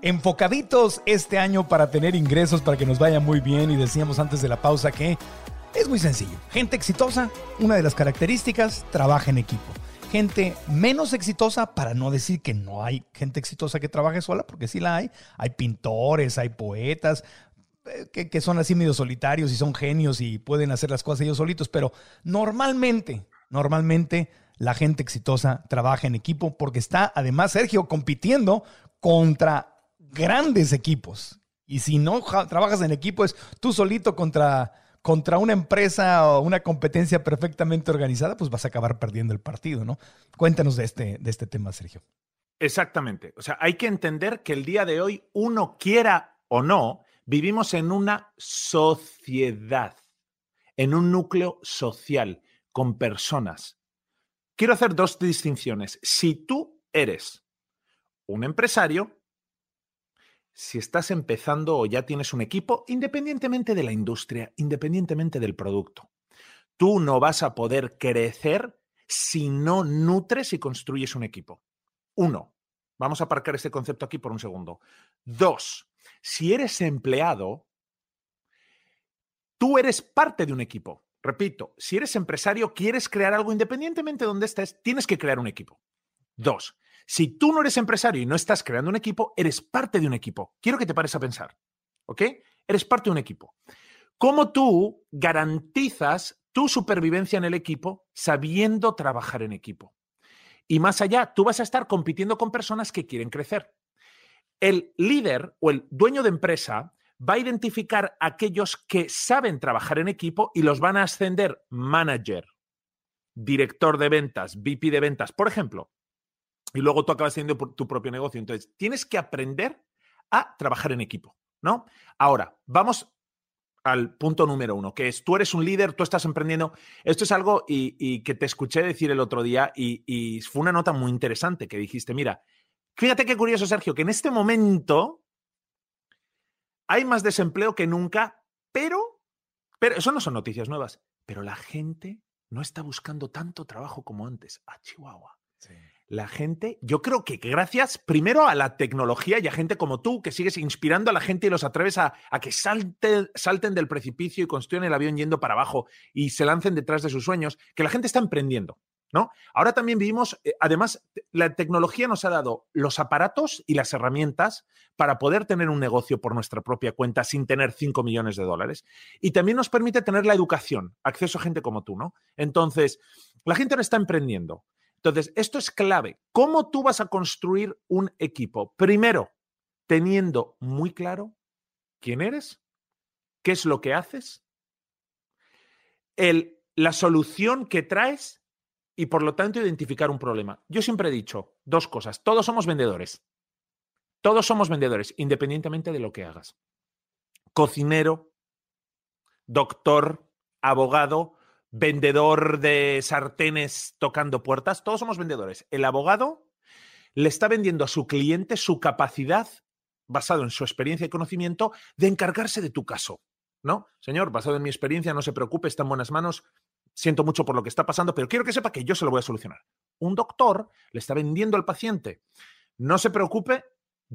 enfocaditos este año para tener ingresos, para que nos vaya muy bien. Y decíamos antes de la pausa que es muy sencillo. Gente exitosa, una de las características, trabaja en equipo. Gente menos exitosa, para no decir que no hay gente exitosa que trabaje sola, porque sí la hay. Hay pintores, hay poetas, eh, que, que, son así medio solitarios y son genios y pueden hacer las cosas ellos solitos, pero normalmente, normalmente la gente exitosa trabaja en equipo porque está además Sergio compitiendo contra grandes equipos. Y si no trabajas en equipo, es tú solito contra, contra una empresa o una competencia perfectamente organizada, pues vas a acabar perdiendo el partido, ¿no? Cuéntanos de este, de este tema, Sergio. Exactamente. O sea, hay que entender que el día de hoy, uno quiera o no, vivimos en una sociedad, en un núcleo social, con personas. Quiero hacer dos distinciones. Si tú eres un empresario, si estás empezando o ya tienes un equipo, independientemente de la industria, independientemente del producto, tú no vas a poder crecer si no nutres y construyes un equipo. Uno, vamos a aparcar este concepto aquí por un segundo. Dos, si eres empleado, tú eres parte de un equipo. Repito, si eres empresario, quieres crear algo independientemente de donde estés, tienes que crear un equipo. Dos, si tú no eres empresario y no estás creando un equipo, eres parte de un equipo. Quiero que te pares a pensar. ¿Ok? Eres parte de un equipo. ¿Cómo tú garantizas tu supervivencia en el equipo sabiendo trabajar en equipo? Y más allá, tú vas a estar compitiendo con personas que quieren crecer. El líder o el dueño de empresa va a identificar a aquellos que saben trabajar en equipo y los van a ascender manager, director de ventas, VP de ventas. Por ejemplo, y luego tú acabas teniendo tu propio negocio. Entonces, tienes que aprender a trabajar en equipo, ¿no? Ahora, vamos al punto número uno, que es tú eres un líder, tú estás emprendiendo. Esto es algo y, que te escuché decir el otro día y, y, fue una nota muy interesante que dijiste, mira, fíjate qué curioso, Sergio, que en este momento hay más desempleo que nunca, pero, pero eso no son noticias nuevas, pero la gente no está buscando tanto trabajo como antes. A Chihuahua. Sí la gente, yo creo que gracias primero a la tecnología y a gente como tú, que sigues inspirando a la gente y los atreves a, que salten del precipicio y construyan el avión yendo para abajo y se lancen detrás de sus sueños, que la gente está emprendiendo. ¿No? Ahora también vivimos, eh, además, la tecnología nos ha dado los aparatos y las herramientas para poder tener un negocio por nuestra propia cuenta sin tener 5 millones de dólares. Y también nos permite tener la educación, acceso a gente como tú, ¿no? Entonces, la gente ahora está emprendiendo. Entonces, esto es clave. ¿Cómo tú vas a construir un equipo? Primero, teniendo muy claro quién eres, qué es lo que haces, la solución que traes y por lo tanto identificar un problema. Yo siempre he dicho dos cosas. Todos somos vendedores. Todos somos vendedores, independientemente de lo que hagas. Cocinero, doctor, abogado, vendedor de sartenes tocando puertas, todos somos vendedores. El abogado le está vendiendo a su cliente su capacidad, basado en su experiencia y conocimiento, de encargarse de tu caso. ¿No? Señor, basado en mi experiencia, no se preocupe, está en buenas manos. Siento mucho por lo que está pasando, pero quiero que sepa que yo se lo voy a solucionar. Un doctor le está vendiendo al paciente. No se preocupe,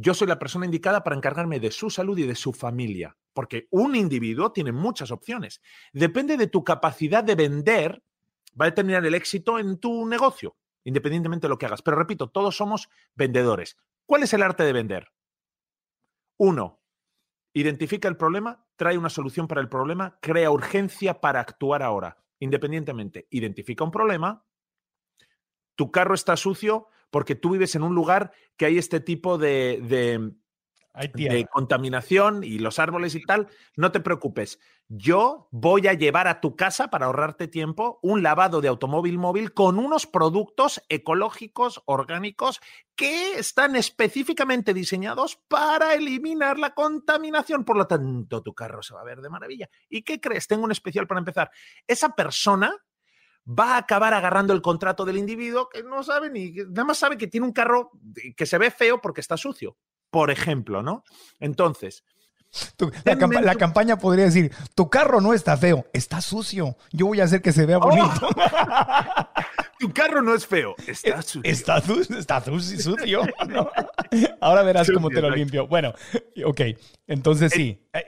yo soy la persona indicada para encargarme de su salud y de su familia, porque un individuo tiene muchas opciones. Depende de tu capacidad de vender, va a determinar el éxito en tu negocio, independientemente de lo que hagas. Pero repito, todos somos vendedores. ¿Cuál es el arte de vender? Uno, identifica el problema, trae una solución para el problema, crea urgencia para actuar ahora. Independientemente, identifica un problema, tu carro está sucio, porque tú vives en un lugar que hay este tipo de, de contaminación y los árboles y tal, no te preocupes. Yo voy a llevar a tu casa, para ahorrarte tiempo, un lavado de automóvil móvil con unos productos ecológicos, orgánicos, que están específicamente diseñados para eliminar la contaminación. Por lo tanto, tu carro se va a ver de maravilla. ¿Y qué crees? Tengo un especial para empezar. Esa persona va a acabar agarrando el contrato del individuo que no sabe ni, nada más sabe que tiene un carro que se ve feo porque está sucio por ejemplo, ¿no? Entonces... la, campaña podría decir, tu carro no está feo, está sucio. Yo voy a hacer que se vea bonito. tu carro no es feo, está sucio. Está, está sucio. Ahora verás cómo te lo limpio. Bueno, ok, entonces sí, eh,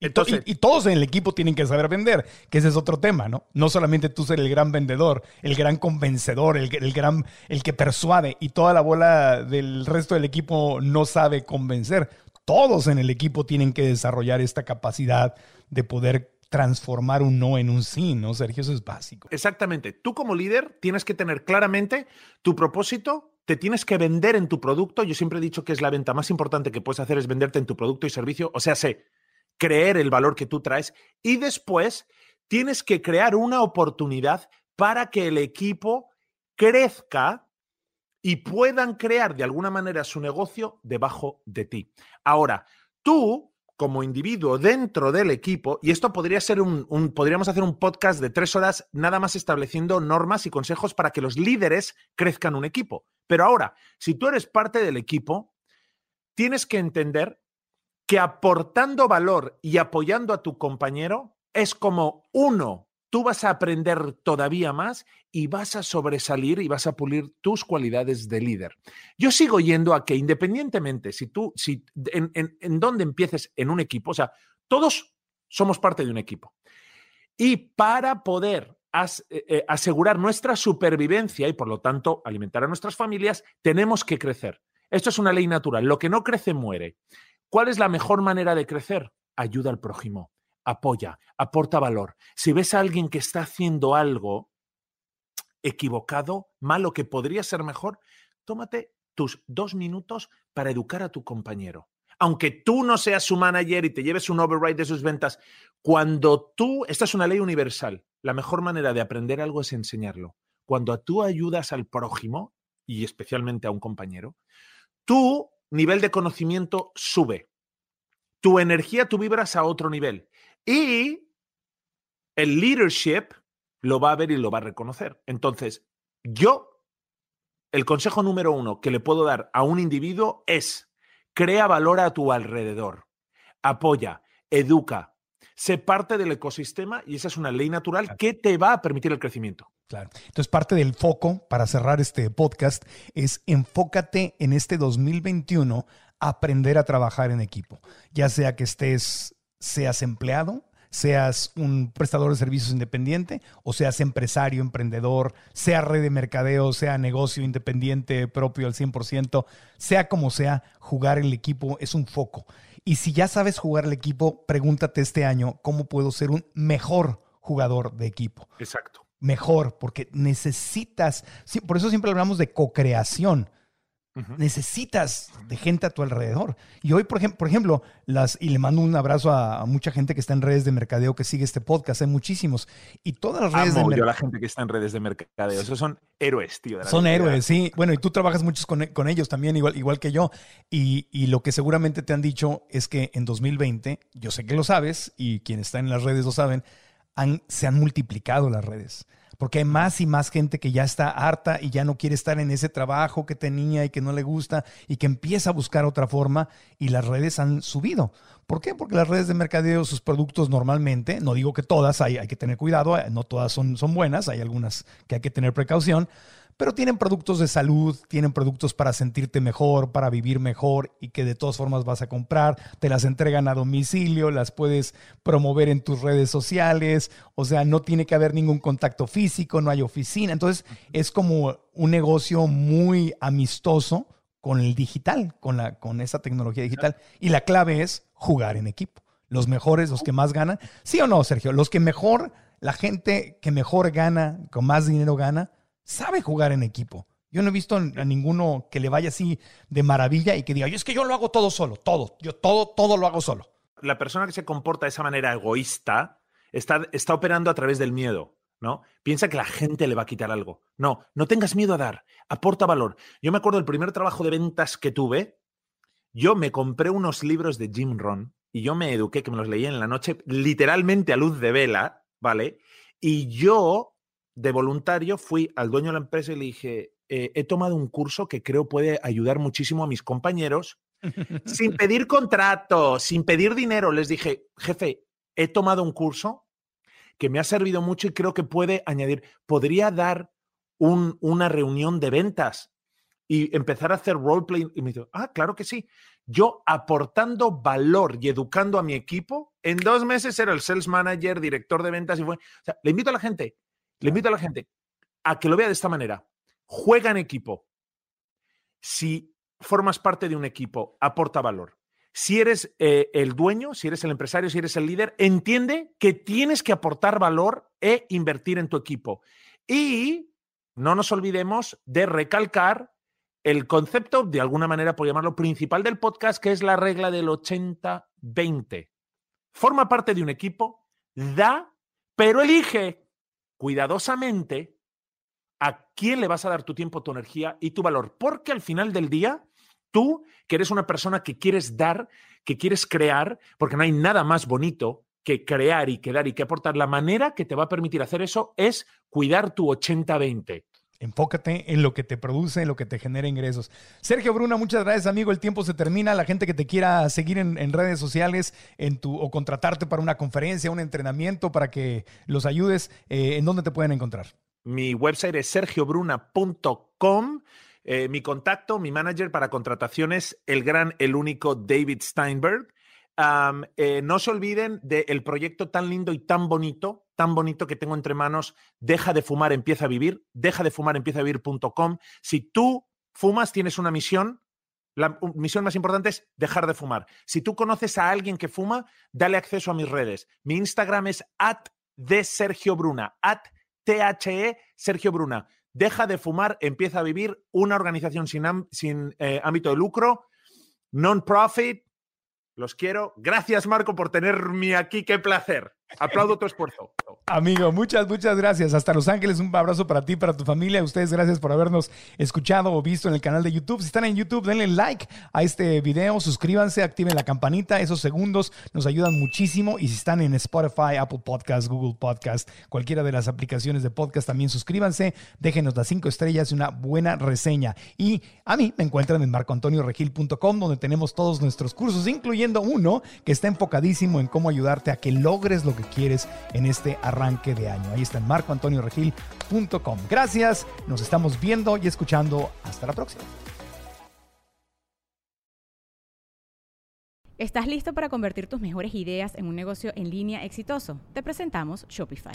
vender. Y, todos en el equipo tienen que saber vender, que ese es otro tema, ¿no? No solamente tú ser el gran vendedor, el gran convencedor, el, el, gran, el que persuade y toda la bola del resto del equipo no sabe convencer. Todos en el equipo tienen que desarrollar esta capacidad de poder transformar un no en un sí, ¿no, Sergio? Eso es básico. Exactamente. Tú como líder tienes que tener claramente tu propósito, te tienes que vender en tu producto. Yo siempre he dicho que es la venta más importante que puedes hacer es venderte en tu producto y servicio. O sea, sé, creer el valor que tú traes y después tienes que crear una oportunidad para que el equipo crezca y puedan crear de alguna manera su negocio debajo de ti. Ahora, tú como individuo dentro del equipo, y esto podría ser un, podríamos hacer un podcast de tres horas nada más estableciendo normas y consejos para que los líderes crezcan un equipo. Pero ahora, si tú eres parte del equipo, tienes que entender que aportando valor y apoyando a tu compañero es como uno, tú vas a aprender todavía más y vas a sobresalir y vas a pulir tus cualidades de líder. Yo sigo yendo a que independientemente si tú, si en, en, donde empieces en un equipo, o sea, todos somos parte de un equipo. Y para poder eh, eh, asegurar nuestra supervivencia y por lo tanto alimentar a nuestras familias, tenemos que crecer. Esto es una ley natural. Lo que no crece muere. ¿Cuál es la mejor manera de crecer? Ayuda al prójimo, apoya, aporta valor. Si ves a alguien que está haciendo algo equivocado, malo, que podría ser mejor, tómate tus dos minutos para educar a tu compañero. Aunque tú no seas su manager y te lleves un override de sus ventas, cuando tú, esta es una ley universal, la mejor manera de aprender algo es enseñarlo. Cuando tú ayudas al prójimo, y especialmente a un compañero, tú nivel de conocimiento sube. Tu energía, tú vibras a otro nivel. Y el leadership lo va a ver y lo va a reconocer. Entonces, yo, el consejo número uno que le puedo dar a un individuo es, crea valor a tu alrededor, apoya, educa, sé parte del ecosistema y esa es una ley natural que te va a permitir el crecimiento. Claro. Entonces, parte del foco para cerrar este podcast es enfócate en este 2021 a aprender a trabajar en equipo, ya sea que estés, seas empleado, seas un prestador de servicios independiente o seas empresario, emprendedor, sea red de mercadeo, sea negocio independiente propio al 100%, sea como sea, jugar el equipo es un foco. Y si ya sabes jugar el equipo, pregúntate este año cómo puedo ser un mejor jugador de equipo. Exacto. Mejor, porque necesitas, por eso siempre hablamos de co-creación. Necesitas de gente a tu alrededor. Y hoy, por, ejemplo, por ejemplo, las, y le mando un abrazo a, mucha gente que está en redes de mercadeo que sigue este podcast, hay muchísimos. Y todas las redes de mercadeo. la gente que está en redes de mercadeo. Esos son héroes, tío. son héroes, sí. Bueno, y tú trabajas muchos con, con, ellos también, igual, igual que yo. Y, y, lo que seguramente te han dicho es que en 2020, yo sé que lo sabes, y quienes están en las redes lo saben, se han multiplicado las redes porque hay más y más gente que ya está harta y ya no quiere estar en ese trabajo que tenía y que no le gusta y que empieza a buscar otra forma y las redes han subido. ¿Por qué? Porque las redes de mercadeo, sus productos normalmente, no digo que todas, hay, hay que tener cuidado, no todas son, son buenas, hay algunas que hay que tener precaución, pero tienen productos de salud, tienen productos para sentirte mejor, para vivir mejor y que de todas formas vas a comprar, te las entregan a domicilio, las puedes promover en tus redes sociales, o sea, no tiene que haber ningún contacto físico, no hay oficina, entonces es como un negocio muy amistoso con el digital, con, la, con esa tecnología digital. Y la clave es jugar en equipo. Los mejores, los que más ganan, sí o no, Sergio, los que mejor, la gente que mejor gana, con más dinero gana, sabe jugar en equipo. Yo no he visto a ninguno que le vaya así de maravilla y que diga, es que yo lo hago todo solo, todo, yo todo, todo lo hago solo. La persona que se comporta de esa manera egoísta está, está operando a través del miedo. ¿no? Piensa que la gente le va a quitar algo. No, no tengas miedo a dar, aporta valor. Yo me acuerdo del primer trabajo de ventas que tuve, yo me compré unos libros de Jim Ron y yo me eduqué, que me los leía en la noche, literalmente a luz de vela, ¿vale? Y yo, de voluntario, fui al dueño de la empresa y le dije, eh, he tomado un curso que creo puede ayudar muchísimo a mis compañeros, sin pedir contrato, sin pedir dinero. Les dije, jefe, he tomado un curso que me ha servido mucho y creo que puede añadir, podría dar una reunión de ventas y empezar a hacer roleplay. Y me dijo, ah, claro que sí. Yo aportando valor y educando a mi equipo, en dos meses era el sales manager, director de ventas y fue. O sea, le invito a la gente, le invito a la gente a que lo vea de esta manera. Juega en equipo. Si formas parte de un equipo, aporta valor. Si eres eh, el dueño, si eres el empresario, si eres el líder, entiende que tienes que aportar valor e invertir en tu equipo. Y no nos olvidemos de recalcar el concepto, de alguna manera por llamarlo principal del podcast, que es la regla del 80-20. Forma parte de un equipo, da, pero elige cuidadosamente a quién le vas a dar tu tiempo, tu energía y tu valor, porque al final del día, tú, que eres una persona que quieres dar, que quieres crear, porque no hay nada más bonito que crear y que dar y que aportar, la manera que te va a permitir hacer eso es cuidar tu 80-20. Enfócate en lo que te produce, en lo que te genera ingresos. Sergio Bruna, muchas gracias, amigo. El tiempo se termina. La gente que te quiera seguir en, redes sociales en tu, o contratarte para una conferencia, un entrenamiento, para que los ayudes, eh, ¿en dónde te pueden encontrar? Mi website es sergiobruna.com. Eh, mi contacto, mi manager para contrataciones, el gran, el único David Steinberg. Eh, no se olviden del proyecto tan lindo y tan bonito, tan bonito que tengo entre manos, Deja de fumar, empieza a vivir, deja de fumar, empieza a vivir.com. Si tú fumas, tienes una misión. La misión más importante es dejar de fumar. Si tú conoces a alguien que fuma, dale acceso a mis redes. Mi Instagram es at de Sergio Bruna, at THE Sergio Bruna. Deja de fumar, empieza a vivir una organización sin, eh, ámbito de lucro, non-profit, los quiero. Gracias, Marco, por tenerme aquí. Qué placer. Aplaudo tu esfuerzo. Amigo, muchas, muchas gracias. Hasta Los Ángeles, un abrazo para ti, para tu familia. Ustedes, gracias por habernos escuchado o visto en el canal de YouTube. Si están en YouTube, denle like a este video, suscríbanse, activen la campanita. Esos segundos nos ayudan muchísimo. Y si están en Spotify, Apple Podcast, Google Podcast, cualquiera de las aplicaciones de podcast, también suscríbanse, déjenos las cinco estrellas y una buena reseña. Y a mí me encuentran en marcoantonioregil.com, donde tenemos todos nuestros cursos, incluyendo uno que está enfocadísimo en cómo ayudarte a que logres lo que quieres en este arranque de año. Ahí está en marcoantonioregil.com. Gracias, nos estamos viendo y escuchando. Hasta la próxima. ¿Estás listo para convertir tus mejores ideas en un negocio en línea exitoso? Te presentamos Shopify.